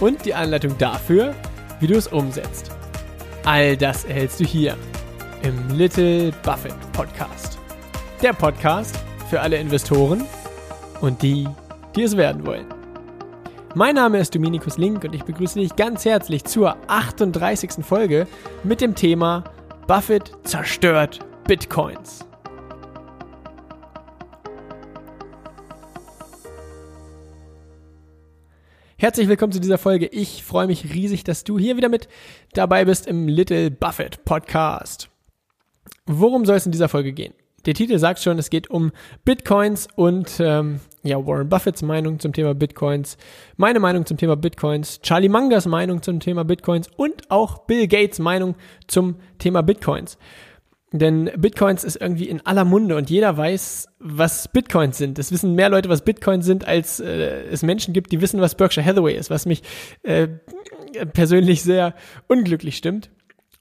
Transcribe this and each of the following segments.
Und die Anleitung dafür, wie du es umsetzt. All das erhältst du hier im Little Buffett Podcast. Der Podcast für alle Investoren und die, die es werden wollen. Mein Name ist Dominikus Link und ich begrüße dich ganz herzlich zur 38. Folge mit dem Thema Buffett zerstört Bitcoins. Herzlich willkommen zu dieser Folge. Ich freue mich riesig, dass du hier wieder mit dabei bist im Little Buffett Podcast. Worum soll es in dieser Folge gehen? Der Titel sagt schon, es geht um Bitcoins und ähm, ja, Warren Buffetts Meinung zum Thema Bitcoins, meine Meinung zum Thema Bitcoins, Charlie Mangas Meinung zum Thema Bitcoins und auch Bill Gates Meinung zum Thema Bitcoins. Denn Bitcoins ist irgendwie in aller Munde und jeder weiß, was Bitcoins sind. Es wissen mehr Leute, was Bitcoins sind, als äh, es Menschen gibt, die wissen, was Berkshire Hathaway ist, was mich äh, persönlich sehr unglücklich stimmt.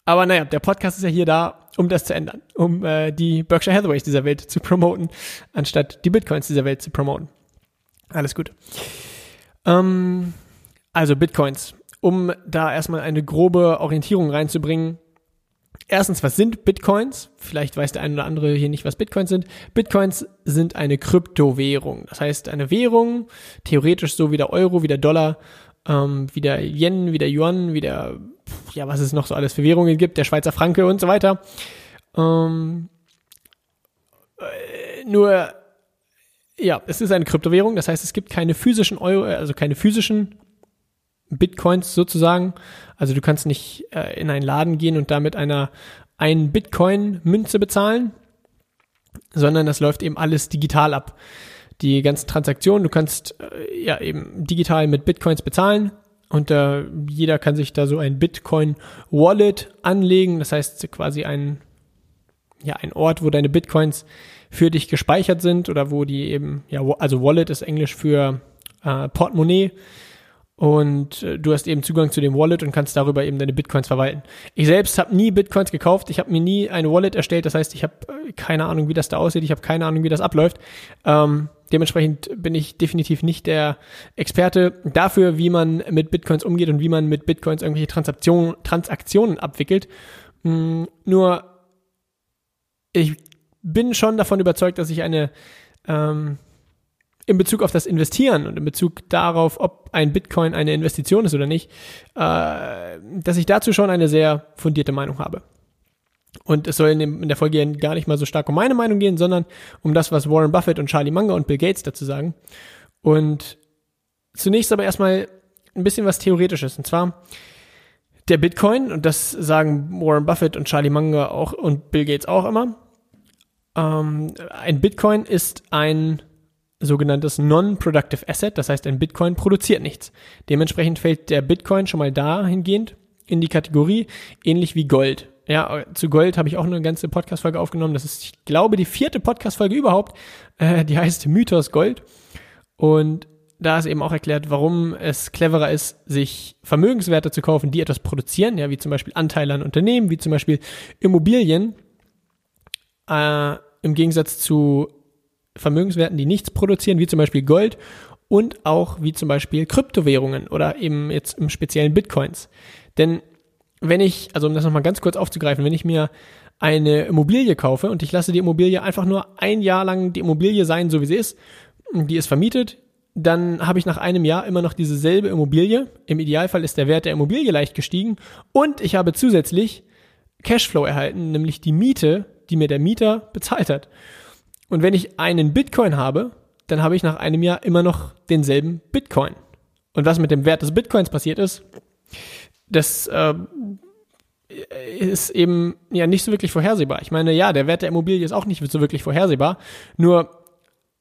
Aber naja, der Podcast ist ja hier da, um das zu ändern, um äh, die Berkshire Hathaways dieser Welt zu promoten, anstatt die Bitcoins dieser Welt zu promoten. Alles gut. Ähm, also Bitcoins. Um da erstmal eine grobe Orientierung reinzubringen, Erstens, was sind Bitcoins? Vielleicht weiß der eine oder andere hier nicht, was Bitcoins sind. Bitcoins sind eine Kryptowährung. Das heißt, eine Währung, theoretisch so wie der Euro, wie der Dollar, ähm, wie der Yen, wie der Yuan, wie der, ja, was es noch so alles für Währungen gibt, der Schweizer Franke und so weiter. Ähm, äh, nur, ja, es ist eine Kryptowährung. Das heißt, es gibt keine physischen Euro, also keine physischen Bitcoins sozusagen. Also du kannst nicht äh, in einen Laden gehen und damit einer ein Bitcoin Münze bezahlen, sondern das läuft eben alles digital ab. Die ganzen Transaktionen, du kannst äh, ja eben digital mit Bitcoins bezahlen und äh, jeder kann sich da so ein Bitcoin Wallet anlegen. Das heißt quasi ein ja ein Ort, wo deine Bitcoins für dich gespeichert sind oder wo die eben ja also Wallet ist Englisch für äh, Portemonnaie und äh, du hast eben Zugang zu dem Wallet und kannst darüber eben deine Bitcoins verwalten. Ich selbst habe nie Bitcoins gekauft, ich habe mir nie eine Wallet erstellt, das heißt, ich habe äh, keine Ahnung, wie das da aussieht, ich habe keine Ahnung, wie das abläuft. Ähm, dementsprechend bin ich definitiv nicht der Experte dafür, wie man mit Bitcoins umgeht und wie man mit Bitcoins irgendwelche Transaktionen, Transaktionen abwickelt. Mhm, nur ich bin schon davon überzeugt, dass ich eine ähm, in Bezug auf das Investieren und in Bezug darauf, ob ein Bitcoin eine Investition ist oder nicht, äh, dass ich dazu schon eine sehr fundierte Meinung habe. Und es soll in, dem, in der Folge gar nicht mal so stark um meine Meinung gehen, sondern um das, was Warren Buffett und Charlie Munger und Bill Gates dazu sagen. Und zunächst aber erstmal ein bisschen was Theoretisches. Und zwar der Bitcoin, und das sagen Warren Buffett und Charlie Munger auch und Bill Gates auch immer. Ähm, ein Bitcoin ist ein sogenanntes Non-Productive Asset, das heißt ein Bitcoin produziert nichts. Dementsprechend fällt der Bitcoin schon mal dahingehend in die Kategorie ähnlich wie Gold. Ja, zu Gold habe ich auch eine ganze Podcast-Folge aufgenommen. Das ist, ich glaube, die vierte Podcast-Folge überhaupt. Äh, die heißt Mythos Gold. Und da ist eben auch erklärt, warum es cleverer ist, sich Vermögenswerte zu kaufen, die etwas produzieren, ja, wie zum Beispiel Anteile an Unternehmen, wie zum Beispiel Immobilien, äh, im Gegensatz zu Vermögenswerten, die nichts produzieren, wie zum Beispiel Gold und auch wie zum Beispiel Kryptowährungen oder eben jetzt im speziellen Bitcoins. Denn wenn ich, also um das nochmal ganz kurz aufzugreifen, wenn ich mir eine Immobilie kaufe und ich lasse die Immobilie einfach nur ein Jahr lang die Immobilie sein, so wie sie ist, die ist vermietet, dann habe ich nach einem Jahr immer noch diese selbe Immobilie. Im Idealfall ist der Wert der Immobilie leicht gestiegen und ich habe zusätzlich Cashflow erhalten, nämlich die Miete, die mir der Mieter bezahlt hat. Und wenn ich einen Bitcoin habe, dann habe ich nach einem Jahr immer noch denselben Bitcoin. Und was mit dem Wert des Bitcoins passiert ist, das äh, ist eben ja nicht so wirklich vorhersehbar. Ich meine, ja, der Wert der Immobilie ist auch nicht so wirklich vorhersehbar. Nur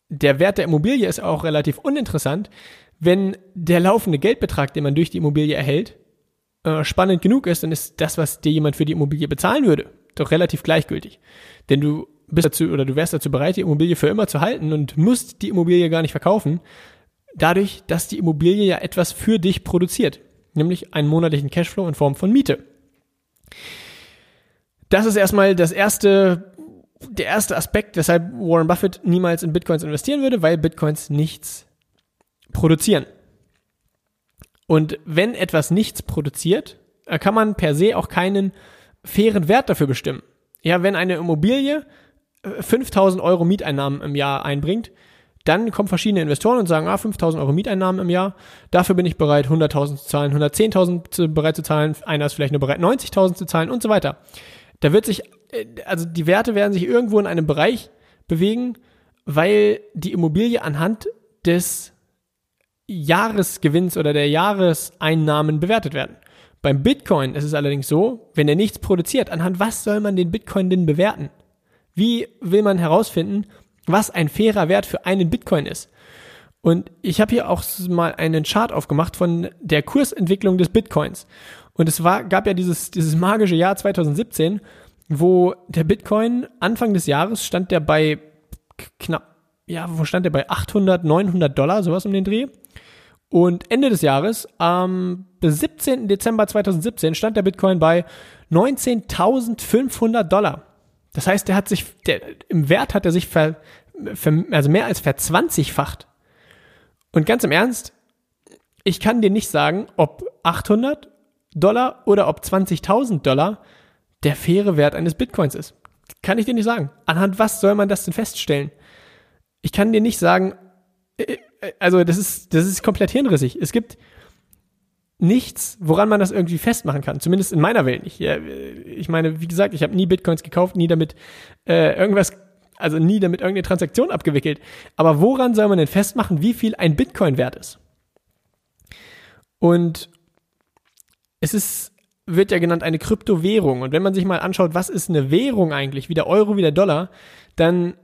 der Wert der Immobilie ist auch relativ uninteressant, wenn der laufende Geldbetrag, den man durch die Immobilie erhält, äh, spannend genug ist, dann ist das, was dir jemand für die Immobilie bezahlen würde, doch relativ gleichgültig. Denn du bist dazu oder du wärst dazu bereit, die Immobilie für immer zu halten und musst die Immobilie gar nicht verkaufen, dadurch, dass die Immobilie ja etwas für dich produziert, nämlich einen monatlichen Cashflow in Form von Miete. Das ist erstmal das erste, der erste Aspekt, weshalb Warren Buffett niemals in Bitcoins investieren würde, weil Bitcoins nichts produzieren. Und wenn etwas nichts produziert, kann man per se auch keinen fairen Wert dafür bestimmen. Ja, wenn eine Immobilie 5000 äh, Euro Mieteinnahmen im Jahr einbringt, dann kommen verschiedene Investoren und sagen, ah, 5000 Euro Mieteinnahmen im Jahr, dafür bin ich bereit, 100.000 zu zahlen, 110.000 bereit zu zahlen, einer ist vielleicht nur bereit, 90.000 zu zahlen und so weiter. Da wird sich, äh, also die Werte werden sich irgendwo in einem Bereich bewegen, weil die Immobilie anhand des Jahresgewinns oder der Jahreseinnahmen bewertet werden. Beim Bitcoin ist es allerdings so, wenn er nichts produziert, anhand was soll man den Bitcoin denn bewerten? Wie will man herausfinden, was ein fairer Wert für einen Bitcoin ist? Und ich habe hier auch mal einen Chart aufgemacht von der Kursentwicklung des Bitcoins. Und es war, gab ja dieses, dieses magische Jahr 2017, wo der Bitcoin Anfang des Jahres stand der bei knapp, ja, wo stand der bei 800, 900 Dollar, sowas um den Dreh. Und Ende des Jahres, am 17. Dezember 2017, stand der Bitcoin bei 19.500 Dollar. Das heißt, der hat sich, der, im Wert hat er sich ver, ver, also mehr als verzwanzigfacht. Und ganz im Ernst, ich kann dir nicht sagen, ob 800 Dollar oder ob 20.000 Dollar der faire Wert eines Bitcoins ist. Kann ich dir nicht sagen. Anhand was soll man das denn feststellen? Ich kann dir nicht sagen, äh, also das ist, das ist komplett hirnrissig. Es gibt nichts, woran man das irgendwie festmachen kann. Zumindest in meiner Welt nicht. Ich meine, wie gesagt, ich habe nie Bitcoins gekauft, nie damit äh, irgendwas, also nie damit irgendeine Transaktion abgewickelt. Aber woran soll man denn festmachen, wie viel ein Bitcoin wert ist? Und es ist, wird ja genannt eine Kryptowährung. Und wenn man sich mal anschaut, was ist eine Währung eigentlich, wie der Euro, wie der Dollar, dann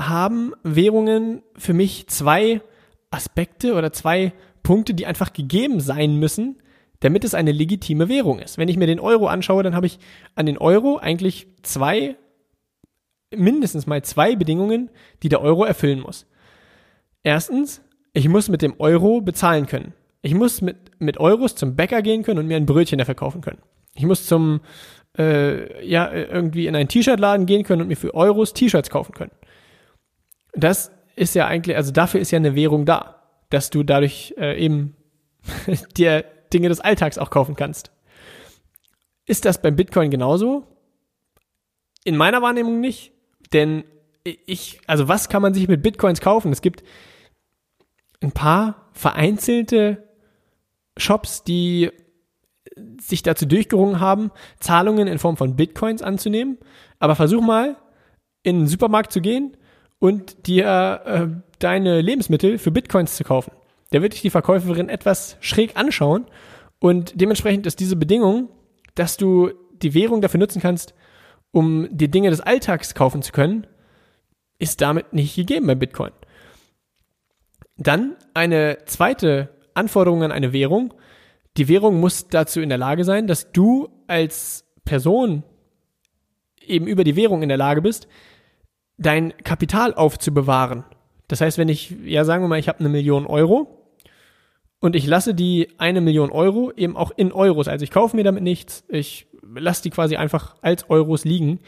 haben Währungen für mich zwei Aspekte oder zwei Punkte, die einfach gegeben sein müssen, damit es eine legitime Währung ist. Wenn ich mir den Euro anschaue, dann habe ich an den Euro eigentlich zwei, mindestens mal zwei Bedingungen, die der Euro erfüllen muss. Erstens, ich muss mit dem Euro bezahlen können. Ich muss mit, mit Euros zum Bäcker gehen können und mir ein Brötchen dafür kaufen können. Ich muss zum, äh, ja, irgendwie in einen T-Shirt-Laden gehen können und mir für Euros T-Shirts kaufen können. Das ist ja eigentlich, also dafür ist ja eine Währung da, dass du dadurch äh, eben dir Dinge des Alltags auch kaufen kannst. Ist das beim Bitcoin genauso? In meiner Wahrnehmung nicht, denn ich, also was kann man sich mit Bitcoins kaufen? Es gibt ein paar vereinzelte Shops, die sich dazu durchgerungen haben, Zahlungen in Form von Bitcoins anzunehmen. Aber versuch mal, in den Supermarkt zu gehen und dir äh, deine Lebensmittel für Bitcoins zu kaufen. Da wird dich die Verkäuferin etwas schräg anschauen und dementsprechend ist diese Bedingung, dass du die Währung dafür nutzen kannst, um die Dinge des Alltags kaufen zu können, ist damit nicht gegeben bei Bitcoin. Dann eine zweite Anforderung an eine Währung. Die Währung muss dazu in der Lage sein, dass du als Person eben über die Währung in der Lage bist, dein Kapital aufzubewahren. Das heißt, wenn ich, ja sagen wir mal, ich habe eine Million Euro und ich lasse die eine Million Euro eben auch in Euros, also ich kaufe mir damit nichts, ich lasse die quasi einfach als Euros liegen,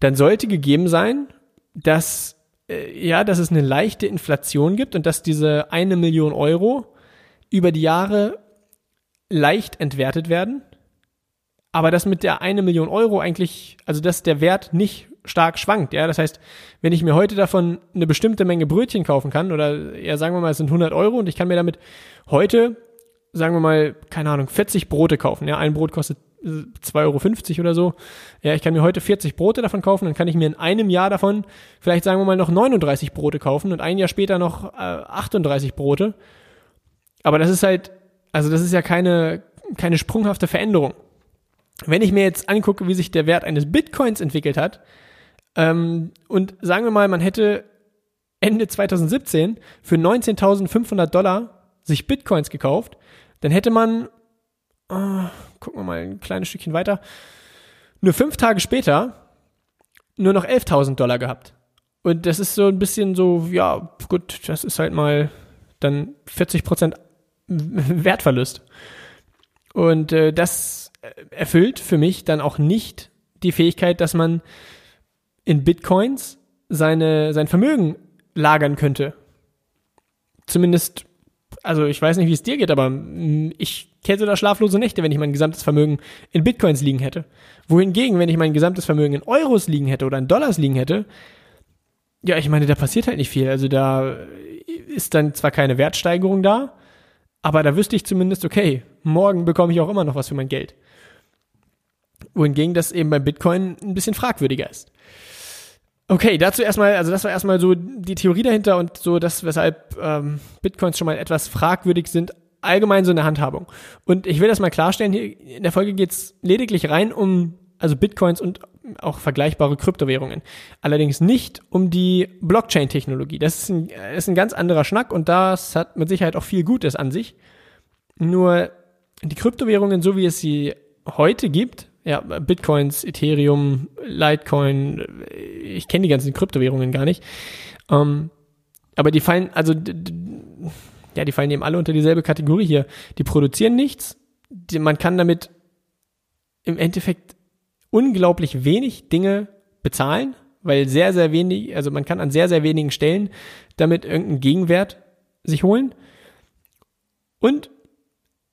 dann sollte gegeben sein, dass äh, ja, dass es eine leichte Inflation gibt und dass diese eine Million Euro über die Jahre leicht entwertet werden, aber dass mit der eine Million Euro eigentlich, also dass der Wert nicht stark schwankt. Ja, das heißt, wenn ich mir heute davon eine bestimmte Menge Brötchen kaufen kann oder ja, sagen wir mal, es sind 100 Euro und ich kann mir damit heute, sagen wir mal, keine Ahnung, 40 Brote kaufen. Ja, ein Brot kostet 2,50 Euro oder so. Ja, ich kann mir heute 40 Brote davon kaufen, dann kann ich mir in einem Jahr davon vielleicht sagen wir mal noch 39 Brote kaufen und ein Jahr später noch äh, 38 Brote. Aber das ist halt, also das ist ja keine, keine sprunghafte Veränderung. Wenn ich mir jetzt angucke, wie sich der Wert eines Bitcoins entwickelt hat, ähm, und sagen wir mal, man hätte Ende 2017 für 19.500 Dollar sich Bitcoins gekauft, dann hätte man äh, gucken wir mal ein kleines Stückchen weiter, nur fünf Tage später nur noch 11.000 Dollar gehabt. Und das ist so ein bisschen so, ja, gut, das ist halt mal dann 40 Prozent Wertverlust. Und äh, das erfüllt für mich dann auch nicht die Fähigkeit, dass man in Bitcoins seine, sein Vermögen lagern könnte. Zumindest, also ich weiß nicht, wie es dir geht, aber ich hätte da schlaflose Nächte, wenn ich mein gesamtes Vermögen in Bitcoins liegen hätte. Wohingegen, wenn ich mein gesamtes Vermögen in Euros liegen hätte oder in Dollars liegen hätte, ja, ich meine, da passiert halt nicht viel. Also da ist dann zwar keine Wertsteigerung da, aber da wüsste ich zumindest, okay, morgen bekomme ich auch immer noch was für mein Geld. Wohingegen das eben beim Bitcoin ein bisschen fragwürdiger ist. Okay, dazu erstmal, also das war erstmal so die Theorie dahinter und so das, weshalb ähm, Bitcoins schon mal etwas fragwürdig sind, allgemein so eine Handhabung. Und ich will das mal klarstellen, hier in der Folge geht's lediglich rein um also Bitcoins und auch vergleichbare Kryptowährungen. Allerdings nicht um die Blockchain-Technologie. Das ist ein, ist ein ganz anderer Schnack und das hat mit Sicherheit auch viel Gutes an sich. Nur die Kryptowährungen, so wie es sie heute gibt, ja, Bitcoins, Ethereum, Litecoin, ich kenne die ganzen Kryptowährungen gar nicht. Ähm, aber die fallen, also ja, die fallen eben alle unter dieselbe Kategorie hier. Die produzieren nichts. Die, man kann damit im Endeffekt unglaublich wenig Dinge bezahlen, weil sehr, sehr wenig, also man kann an sehr, sehr wenigen Stellen damit irgendeinen Gegenwert sich holen. Und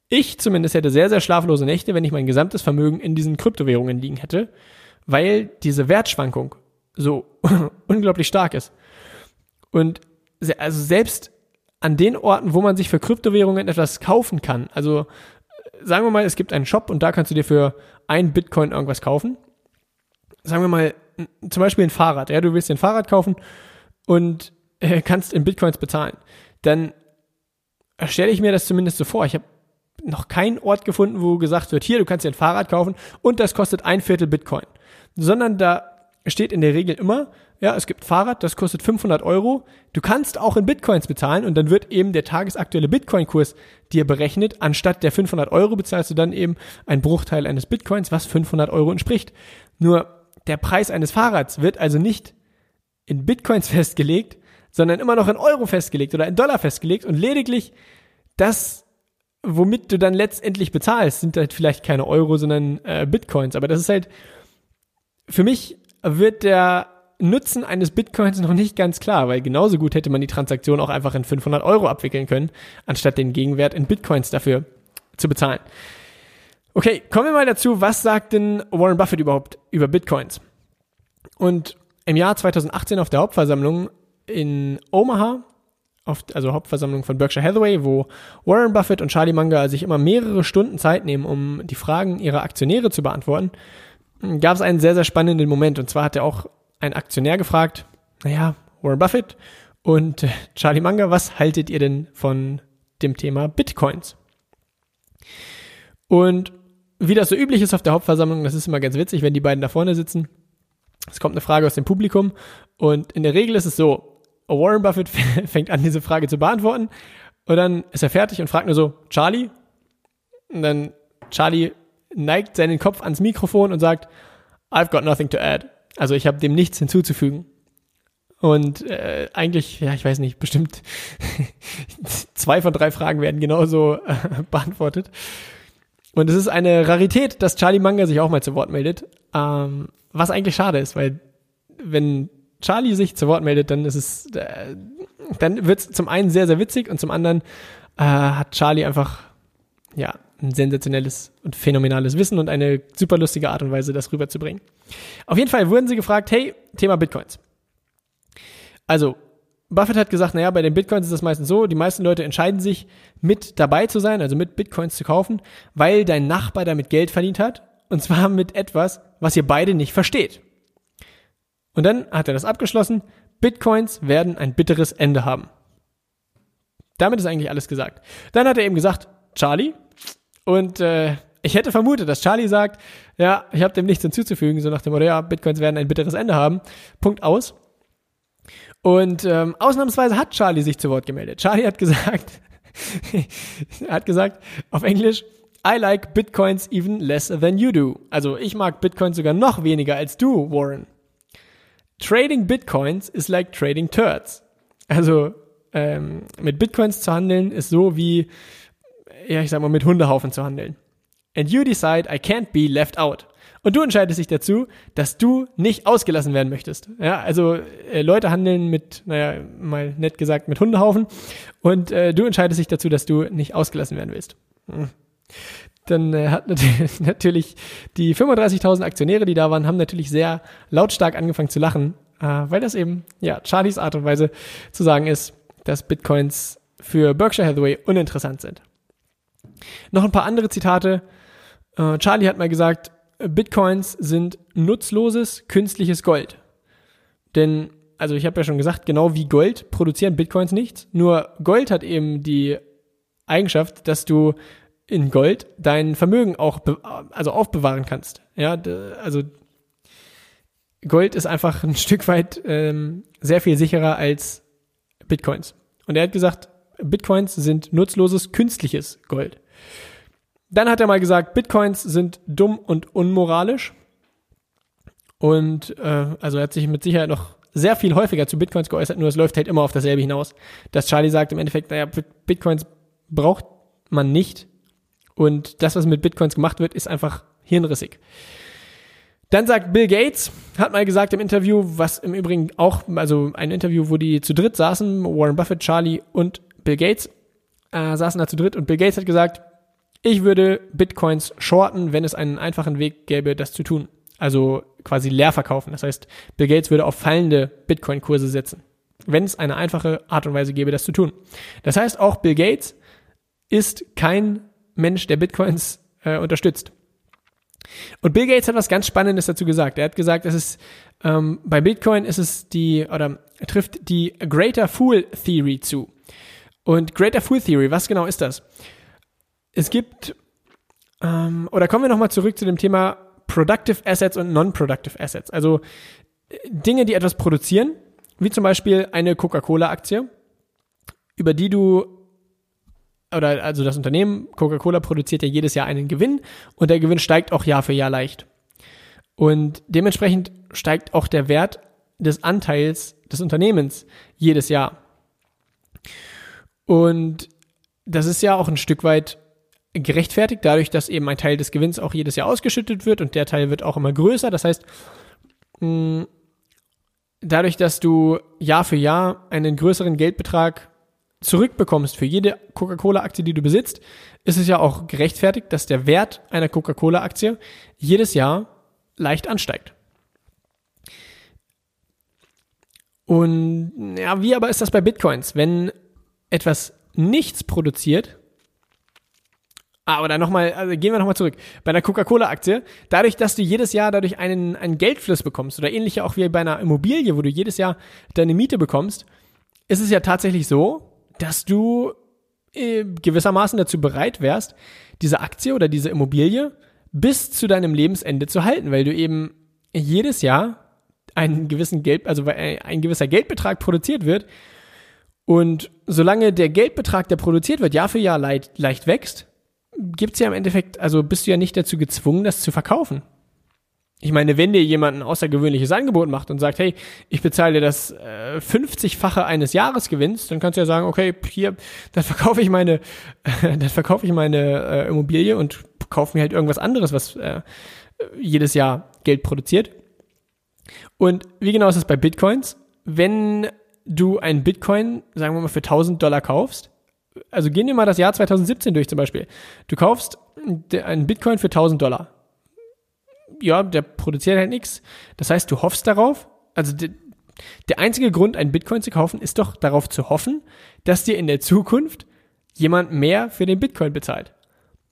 ich zumindest hätte sehr, sehr schlaflose Nächte, wenn ich mein gesamtes Vermögen in diesen Kryptowährungen liegen hätte, weil diese Wertschwankung so unglaublich stark ist. Und also selbst an den Orten, wo man sich für Kryptowährungen etwas kaufen kann, also sagen wir mal, es gibt einen Shop und da kannst du dir für ein Bitcoin irgendwas kaufen. Sagen wir mal, zum Beispiel ein Fahrrad. Ja, du willst dir ein Fahrrad kaufen und äh, kannst in Bitcoins bezahlen. Dann stelle ich mir das zumindest so vor. Ich habe noch keinen Ort gefunden, wo gesagt wird, hier, du kannst dir ein Fahrrad kaufen und das kostet ein Viertel Bitcoin. Sondern da steht in der Regel immer, ja, es gibt Fahrrad, das kostet 500 Euro. Du kannst auch in Bitcoins bezahlen und dann wird eben der tagesaktuelle Bitcoin-Kurs dir berechnet. Anstatt der 500 Euro bezahlst du dann eben einen Bruchteil eines Bitcoins, was 500 Euro entspricht. Nur der Preis eines Fahrrads wird also nicht in Bitcoins festgelegt, sondern immer noch in Euro festgelegt oder in Dollar festgelegt und lediglich das, womit du dann letztendlich bezahlst, sind halt vielleicht keine Euro, sondern äh, Bitcoins. Aber das ist halt, für mich wird der Nutzen eines Bitcoins noch nicht ganz klar, weil genauso gut hätte man die Transaktion auch einfach in 500 Euro abwickeln können, anstatt den Gegenwert in Bitcoins dafür zu bezahlen. Okay, kommen wir mal dazu, was sagt denn Warren Buffett überhaupt über Bitcoins? Und im Jahr 2018 auf der Hauptversammlung in Omaha, auf, also Hauptversammlung von Berkshire Hathaway, wo Warren Buffett und Charlie Munger sich immer mehrere Stunden Zeit nehmen, um die Fragen ihrer Aktionäre zu beantworten, gab es einen sehr, sehr spannenden Moment. Und zwar hat er auch ein Aktionär gefragt, naja, Warren Buffett und äh, Charlie Munger, was haltet ihr denn von dem Thema Bitcoins? Und wie das so üblich ist auf der Hauptversammlung, das ist immer ganz witzig, wenn die beiden da vorne sitzen. Es kommt eine Frage aus dem Publikum und in der Regel ist es so, Warren Buffett fängt an, diese Frage zu beantworten und dann ist er fertig und fragt nur so, Charlie? Und dann Charlie neigt seinen Kopf ans Mikrofon und sagt, I've got nothing to add. Also ich habe dem nichts hinzuzufügen. Und äh, eigentlich, ja, ich weiß nicht, bestimmt zwei von drei Fragen werden genauso äh, beantwortet. Und es ist eine Rarität, dass Charlie Manga sich auch mal zu Wort meldet. Ähm, was eigentlich schade ist, weil wenn Charlie sich zu Wort meldet, dann ist es, äh, dann wird es zum einen sehr, sehr witzig und zum anderen äh, hat Charlie einfach, ja, ein sensationelles und phänomenales Wissen und eine super lustige Art und Weise, das rüberzubringen. Auf jeden Fall wurden sie gefragt, hey, Thema Bitcoins. Also, Buffett hat gesagt, naja, bei den Bitcoins ist das meistens so, die meisten Leute entscheiden sich, mit dabei zu sein, also mit Bitcoins zu kaufen, weil dein Nachbar damit Geld verdient hat, und zwar mit etwas, was ihr beide nicht versteht. Und dann hat er das abgeschlossen, Bitcoins werden ein bitteres Ende haben. Damit ist eigentlich alles gesagt. Dann hat er eben gesagt, Charlie, und äh, ich hätte vermutet, dass Charlie sagt, ja, ich habe dem nichts hinzuzufügen, so nach dem Motto, ja, Bitcoins werden ein bitteres Ende haben. Punkt aus. Und ähm, ausnahmsweise hat Charlie sich zu Wort gemeldet. Charlie hat gesagt, hat gesagt auf Englisch, I like Bitcoins even less than you do. Also ich mag Bitcoins sogar noch weniger als du, Warren. Trading Bitcoins is like trading turds. Also ähm, mit Bitcoins zu handeln ist so wie, ja, ich sag mal, mit Hundehaufen zu handeln. And you decide I can't be left out. Und du entscheidest dich dazu, dass du nicht ausgelassen werden möchtest. Ja, also äh, Leute handeln mit, naja, mal nett gesagt, mit Hundehaufen. Und äh, du entscheidest dich dazu, dass du nicht ausgelassen werden willst. Hm. Dann äh, hat natürlich die 35.000 Aktionäre, die da waren, haben natürlich sehr lautstark angefangen zu lachen, äh, weil das eben, ja, Charlies Art und Weise zu sagen ist, dass Bitcoins für Berkshire Hathaway uninteressant sind. Noch ein paar andere Zitate. Äh, Charlie hat mal gesagt, Bitcoins sind nutzloses künstliches Gold. Denn, also ich habe ja schon gesagt, genau wie Gold produzieren Bitcoins nichts. Nur Gold hat eben die Eigenschaft, dass du in Gold dein Vermögen auch also aufbewahren kannst. Ja, also Gold ist einfach ein Stück weit ähm, sehr viel sicherer als Bitcoins. Und er hat gesagt, Bitcoins sind nutzloses künstliches Gold. Dann hat er mal gesagt, Bitcoins sind dumm und unmoralisch. Und äh, also er hat sich mit Sicherheit noch sehr viel häufiger zu Bitcoins geäußert, nur es läuft halt immer auf dasselbe hinaus. Dass Charlie sagt im Endeffekt, naja, Bitcoins braucht man nicht. Und das, was mit Bitcoins gemacht wird, ist einfach hirnrissig. Dann sagt Bill Gates, hat mal gesagt im Interview, was im Übrigen auch, also ein Interview, wo die zu dritt saßen, Warren Buffett, Charlie und Bill Gates, äh, saßen da zu dritt und Bill Gates hat gesagt, ich würde Bitcoins shorten, wenn es einen einfachen Weg gäbe, das zu tun. Also quasi leer verkaufen. Das heißt, Bill Gates würde auf fallende Bitcoin-Kurse setzen, wenn es eine einfache Art und Weise gäbe, das zu tun. Das heißt, auch Bill Gates ist kein Mensch, der Bitcoins äh, unterstützt. Und Bill Gates hat was ganz Spannendes dazu gesagt. Er hat gesagt, es ist ähm, bei Bitcoin ist es die oder trifft die Greater Fool Theory zu. Und Greater Fool Theory, was genau ist das? Es gibt ähm, oder kommen wir nochmal zurück zu dem Thema Productive Assets und Non-Productive Assets. Also äh, Dinge, die etwas produzieren, wie zum Beispiel eine Coca-Cola-Aktie, über die du oder also das Unternehmen Coca-Cola produziert ja jedes Jahr einen Gewinn und der Gewinn steigt auch Jahr für Jahr leicht. Und dementsprechend steigt auch der Wert des Anteils des Unternehmens jedes Jahr. Und das ist ja auch ein Stück weit gerechtfertigt, dadurch, dass eben ein Teil des Gewinns auch jedes Jahr ausgeschüttet wird und der Teil wird auch immer größer. Das heißt, dadurch, dass du Jahr für Jahr einen größeren Geldbetrag zurückbekommst für jede Coca-Cola-Aktie, die du besitzt, ist es ja auch gerechtfertigt, dass der Wert einer Coca-Cola-Aktie jedes Jahr leicht ansteigt. Und ja, wie aber ist das bei Bitcoins? Wenn etwas nichts produziert, Ah, oder nochmal, also gehen wir nochmal zurück. Bei einer Coca-Cola-Aktie, dadurch, dass du jedes Jahr dadurch einen, einen Geldfluss bekommst, oder ähnlich auch wie bei einer Immobilie, wo du jedes Jahr deine Miete bekommst, ist es ja tatsächlich so, dass du äh, gewissermaßen dazu bereit wärst, diese Aktie oder diese Immobilie bis zu deinem Lebensende zu halten, weil du eben jedes Jahr einen gewissen Geld, also ein gewisser Geldbetrag produziert wird. Und solange der Geldbetrag, der produziert wird, Jahr für Jahr leicht, leicht wächst, gibt's ja im Endeffekt, also bist du ja nicht dazu gezwungen, das zu verkaufen. Ich meine, wenn dir jemand ein außergewöhnliches Angebot macht und sagt, hey, ich bezahle dir das äh, 50-fache eines Jahresgewinns, dann kannst du ja sagen, okay, hier, dann verkaufe ich meine, äh, dann verkaufe ich meine äh, Immobilie und kaufe mir halt irgendwas anderes, was äh, jedes Jahr Geld produziert. Und wie genau ist es bei Bitcoins? Wenn du einen Bitcoin, sagen wir mal, für 1000 Dollar kaufst, also gehen wir mal das Jahr 2017 durch zum Beispiel. Du kaufst einen Bitcoin für 1000 Dollar ja, der produziert halt nichts. Das heißt, du hoffst darauf, also de, der einzige Grund, einen Bitcoin zu kaufen, ist doch darauf zu hoffen, dass dir in der Zukunft jemand mehr für den Bitcoin bezahlt.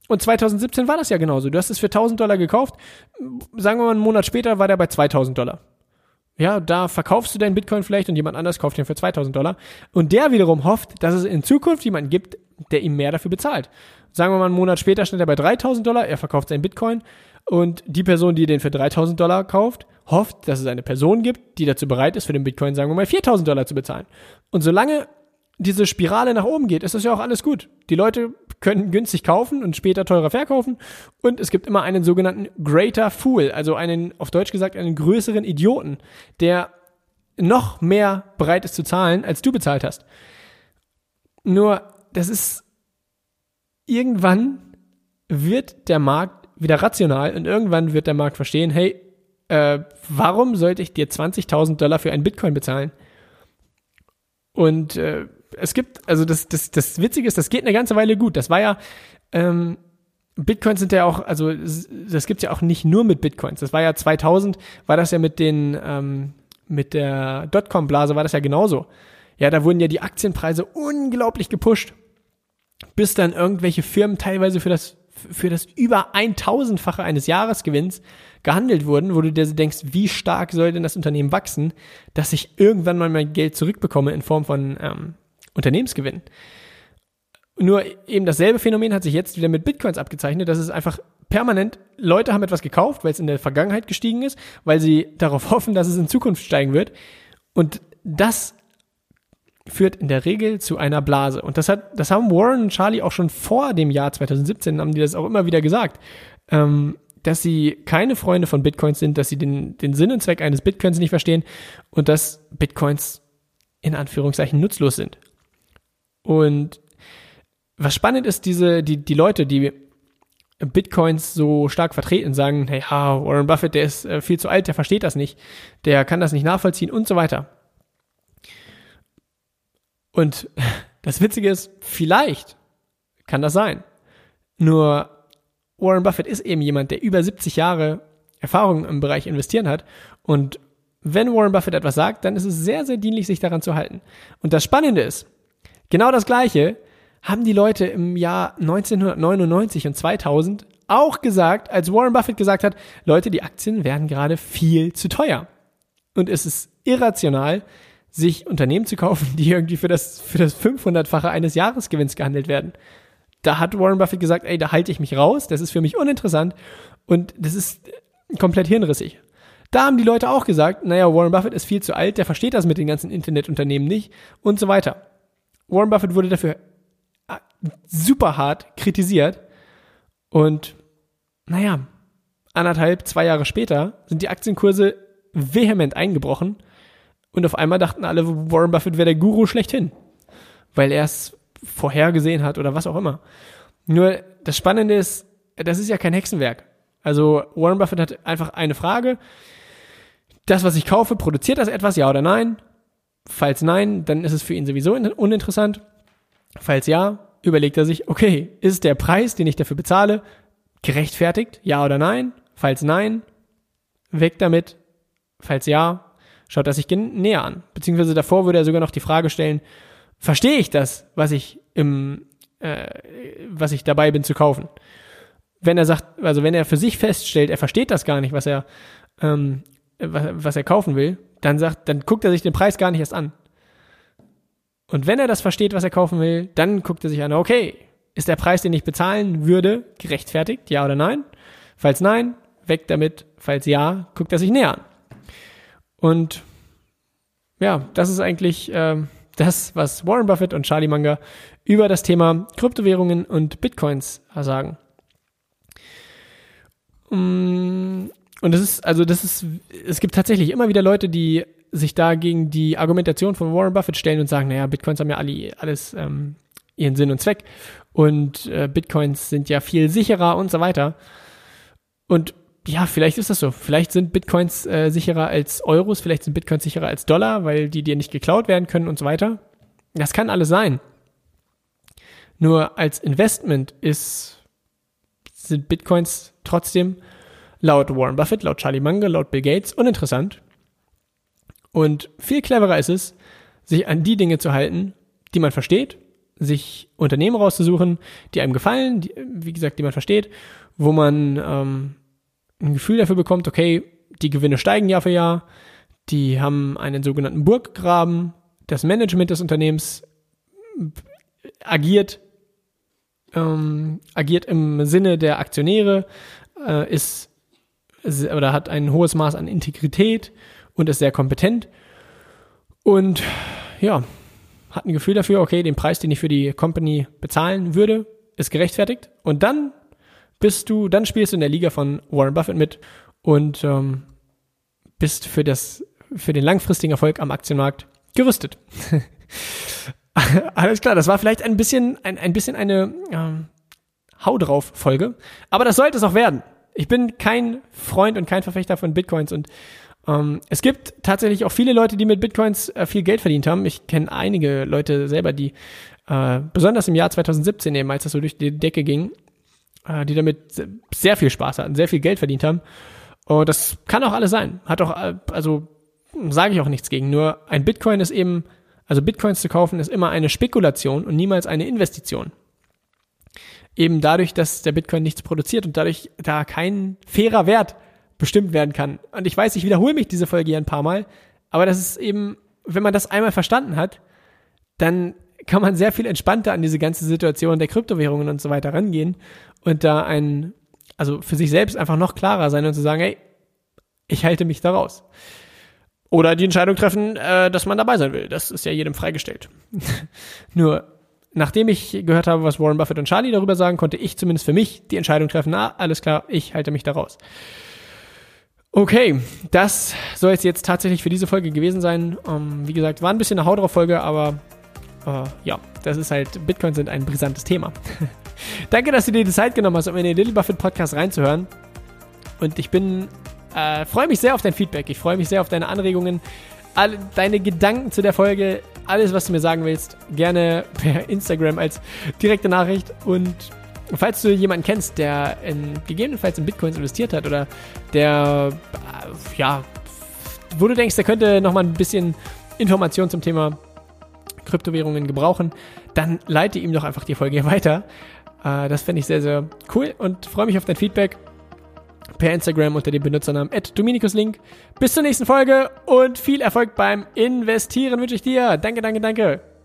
Und 2017 war das ja genauso. Du hast es für 1000 Dollar gekauft. Sagen wir mal, einen Monat später war der bei 2000 Dollar. Ja, da verkaufst du deinen Bitcoin vielleicht und jemand anders kauft ihn für 2000 Dollar. Und der wiederum hofft, dass es in Zukunft jemanden gibt, der ihm mehr dafür bezahlt. Sagen wir mal, einen Monat später steht er bei 3000 Dollar, er verkauft seinen Bitcoin und die Person, die den für 3000 Dollar kauft, hofft, dass es eine Person gibt, die dazu bereit ist, für den Bitcoin, sagen wir mal, 4000 Dollar zu bezahlen. Und solange diese Spirale nach oben geht, ist das ja auch alles gut. Die Leute können günstig kaufen und später teurer verkaufen. Und es gibt immer einen sogenannten Greater Fool, also einen, auf Deutsch gesagt, einen größeren Idioten, der noch mehr bereit ist zu zahlen, als du bezahlt hast. Nur, das ist irgendwann wird der Markt wieder rational und irgendwann wird der Markt verstehen, hey, äh, warum sollte ich dir 20.000 Dollar für einen Bitcoin bezahlen? Und äh, es gibt, also das, das, das Witzige ist, das geht eine ganze Weile gut. Das war ja, ähm, Bitcoins sind ja auch, also das gibt's ja auch nicht nur mit Bitcoins. Das war ja 2000, war das ja mit den, ähm, mit der Dotcom-Blase war das ja genauso. Ja, da wurden ja die Aktienpreise unglaublich gepusht, bis dann irgendwelche Firmen teilweise für das für das über 1000-fache eines Jahresgewinns gehandelt wurden, wo du dir denkst, wie stark soll denn das Unternehmen wachsen, dass ich irgendwann mal mein Geld zurückbekomme in Form von ähm, Unternehmensgewinn. Nur eben dasselbe Phänomen hat sich jetzt wieder mit Bitcoins abgezeichnet, dass es einfach permanent Leute haben etwas gekauft, weil es in der Vergangenheit gestiegen ist, weil sie darauf hoffen, dass es in Zukunft steigen wird. Und das führt in der Regel zu einer Blase. Und das hat, das haben Warren und Charlie auch schon vor dem Jahr 2017, haben die das auch immer wieder gesagt, ähm, dass sie keine Freunde von Bitcoins sind, dass sie den, den Sinn und Zweck eines Bitcoins nicht verstehen und dass Bitcoins in Anführungszeichen nutzlos sind. Und was spannend ist, diese, die, die Leute, die Bitcoins so stark vertreten, sagen, hey, ha, Warren Buffett, der ist äh, viel zu alt, der versteht das nicht, der kann das nicht nachvollziehen und so weiter. Und das Witzige ist, vielleicht kann das sein. Nur Warren Buffett ist eben jemand, der über 70 Jahre Erfahrung im Bereich investieren hat und wenn Warren Buffett etwas sagt, dann ist es sehr, sehr dienlich, sich daran zu halten. Und das Spannende ist, Genau das Gleiche haben die Leute im Jahr 1999 und 2000 auch gesagt, als Warren Buffett gesagt hat, Leute, die Aktien werden gerade viel zu teuer. Und es ist irrational, sich Unternehmen zu kaufen, die irgendwie für das, für das 500-fache eines Jahresgewinns gehandelt werden. Da hat Warren Buffett gesagt, ey, da halte ich mich raus, das ist für mich uninteressant und das ist komplett hirnrissig. Da haben die Leute auch gesagt, naja, Warren Buffett ist viel zu alt, der versteht das mit den ganzen Internetunternehmen nicht und so weiter. Warren Buffett wurde dafür äh, super hart kritisiert. Und naja, anderthalb, zwei Jahre später sind die Aktienkurse vehement eingebrochen. Und auf einmal dachten alle, Warren Buffett wäre der Guru schlechthin. Weil er es vorhergesehen hat oder was auch immer. Nur das Spannende ist, das ist ja kein Hexenwerk. Also Warren Buffett hat einfach eine Frage. Das, was ich kaufe, produziert das etwas, ja oder nein? Falls nein, dann ist es für ihn sowieso uninteressant. Falls ja, überlegt er sich, okay, ist der Preis, den ich dafür bezahle, gerechtfertigt? Ja oder nein? Falls nein, weg damit. Falls ja, schaut er sich näher an. Beziehungsweise davor würde er sogar noch die Frage stellen, verstehe ich das, was ich im, äh, was ich dabei bin zu kaufen? Wenn er sagt, also wenn er für sich feststellt, er versteht das gar nicht, was er, ähm, was, was er kaufen will, dann sagt, dann guckt er sich den Preis gar nicht erst an. Und wenn er das versteht, was er kaufen will, dann guckt er sich an, okay, ist der Preis, den ich bezahlen würde, gerechtfertigt, ja oder nein? Falls nein, weg damit. Falls ja, guckt er sich näher an. Und ja, das ist eigentlich äh, das, was Warren Buffett und Charlie Munger über das Thema Kryptowährungen und Bitcoins sagen. Mm, und das ist, also das ist, es gibt tatsächlich immer wieder Leute, die sich da gegen die Argumentation von Warren Buffett stellen und sagen, naja, Bitcoins haben ja alle, alles ähm, ihren Sinn und Zweck und äh, Bitcoins sind ja viel sicherer und so weiter. Und ja, vielleicht ist das so. Vielleicht sind Bitcoins äh, sicherer als Euros, vielleicht sind Bitcoins sicherer als Dollar, weil die dir nicht geklaut werden können und so weiter. Das kann alles sein. Nur als Investment ist, sind Bitcoins trotzdem laut Warren Buffett, laut Charlie Munger, laut Bill Gates uninteressant. Und viel cleverer ist es, sich an die Dinge zu halten, die man versteht, sich Unternehmen rauszusuchen, die einem gefallen, die, wie gesagt, die man versteht, wo man ähm, ein Gefühl dafür bekommt, okay, die Gewinne steigen Jahr für Jahr, die haben einen sogenannten Burggraben, das Management des Unternehmens agiert, ähm, agiert im Sinne der Aktionäre, äh, ist oder hat ein hohes Maß an Integrität und ist sehr kompetent und ja, hat ein Gefühl dafür, okay, den Preis, den ich für die Company bezahlen würde, ist gerechtfertigt. Und dann bist du, dann spielst du in der Liga von Warren Buffett mit und ähm, bist für das, für den langfristigen Erfolg am Aktienmarkt gerüstet. Alles klar, das war vielleicht ein bisschen, ein, ein bisschen eine ähm, Hau drauf Folge, aber das sollte es auch werden. Ich bin kein Freund und kein Verfechter von Bitcoins und ähm, es gibt tatsächlich auch viele Leute, die mit Bitcoins äh, viel Geld verdient haben. Ich kenne einige Leute selber, die äh, besonders im Jahr 2017 eben, als das so durch die Decke ging, äh, die damit sehr viel Spaß hatten, sehr viel Geld verdient haben. Und das kann auch alles sein. Hat auch, äh, also sage ich auch nichts gegen. Nur ein Bitcoin ist eben, also Bitcoins zu kaufen, ist immer eine Spekulation und niemals eine Investition. Eben dadurch, dass der Bitcoin nichts produziert und dadurch da kein fairer Wert bestimmt werden kann. Und ich weiß, ich wiederhole mich diese Folge hier ein paar Mal, aber das ist eben, wenn man das einmal verstanden hat, dann kann man sehr viel entspannter an diese ganze Situation der Kryptowährungen und so weiter rangehen und da ein, also für sich selbst einfach noch klarer sein und zu sagen, hey, ich halte mich da raus. Oder die Entscheidung treffen, äh, dass man dabei sein will. Das ist ja jedem freigestellt. Nur, nachdem ich gehört habe, was Warren Buffett und Charlie darüber sagen, konnte ich zumindest für mich die Entscheidung treffen, na, alles klar, ich halte mich da raus. Okay, das soll es jetzt tatsächlich für diese Folge gewesen sein. Ähm, wie gesagt, war ein bisschen eine Hau drauf Folge, aber äh, ja, das ist halt, Bitcoins sind ein brisantes Thema. Danke, dass du dir die Zeit genommen hast, um in den Little Buffett Podcast reinzuhören. Und ich bin, äh, freue mich sehr auf dein Feedback. Ich freue mich sehr auf deine Anregungen, alle, deine Gedanken zu der Folge, alles, was du mir sagen willst, gerne per Instagram als direkte Nachricht und falls du jemanden kennst, der in, gegebenenfalls in Bitcoins investiert hat oder der, äh, ja, wo du denkst, der könnte nochmal ein bisschen Informationen zum Thema Kryptowährungen gebrauchen, dann leite ihm doch einfach die Folge weiter. Äh, das fände ich sehr, sehr cool und freue mich auf dein Feedback per Instagram unter dem Benutzernamen @dominikuslink. Bis zur nächsten Folge und viel Erfolg beim Investieren wünsche ich dir. Danke, danke, danke.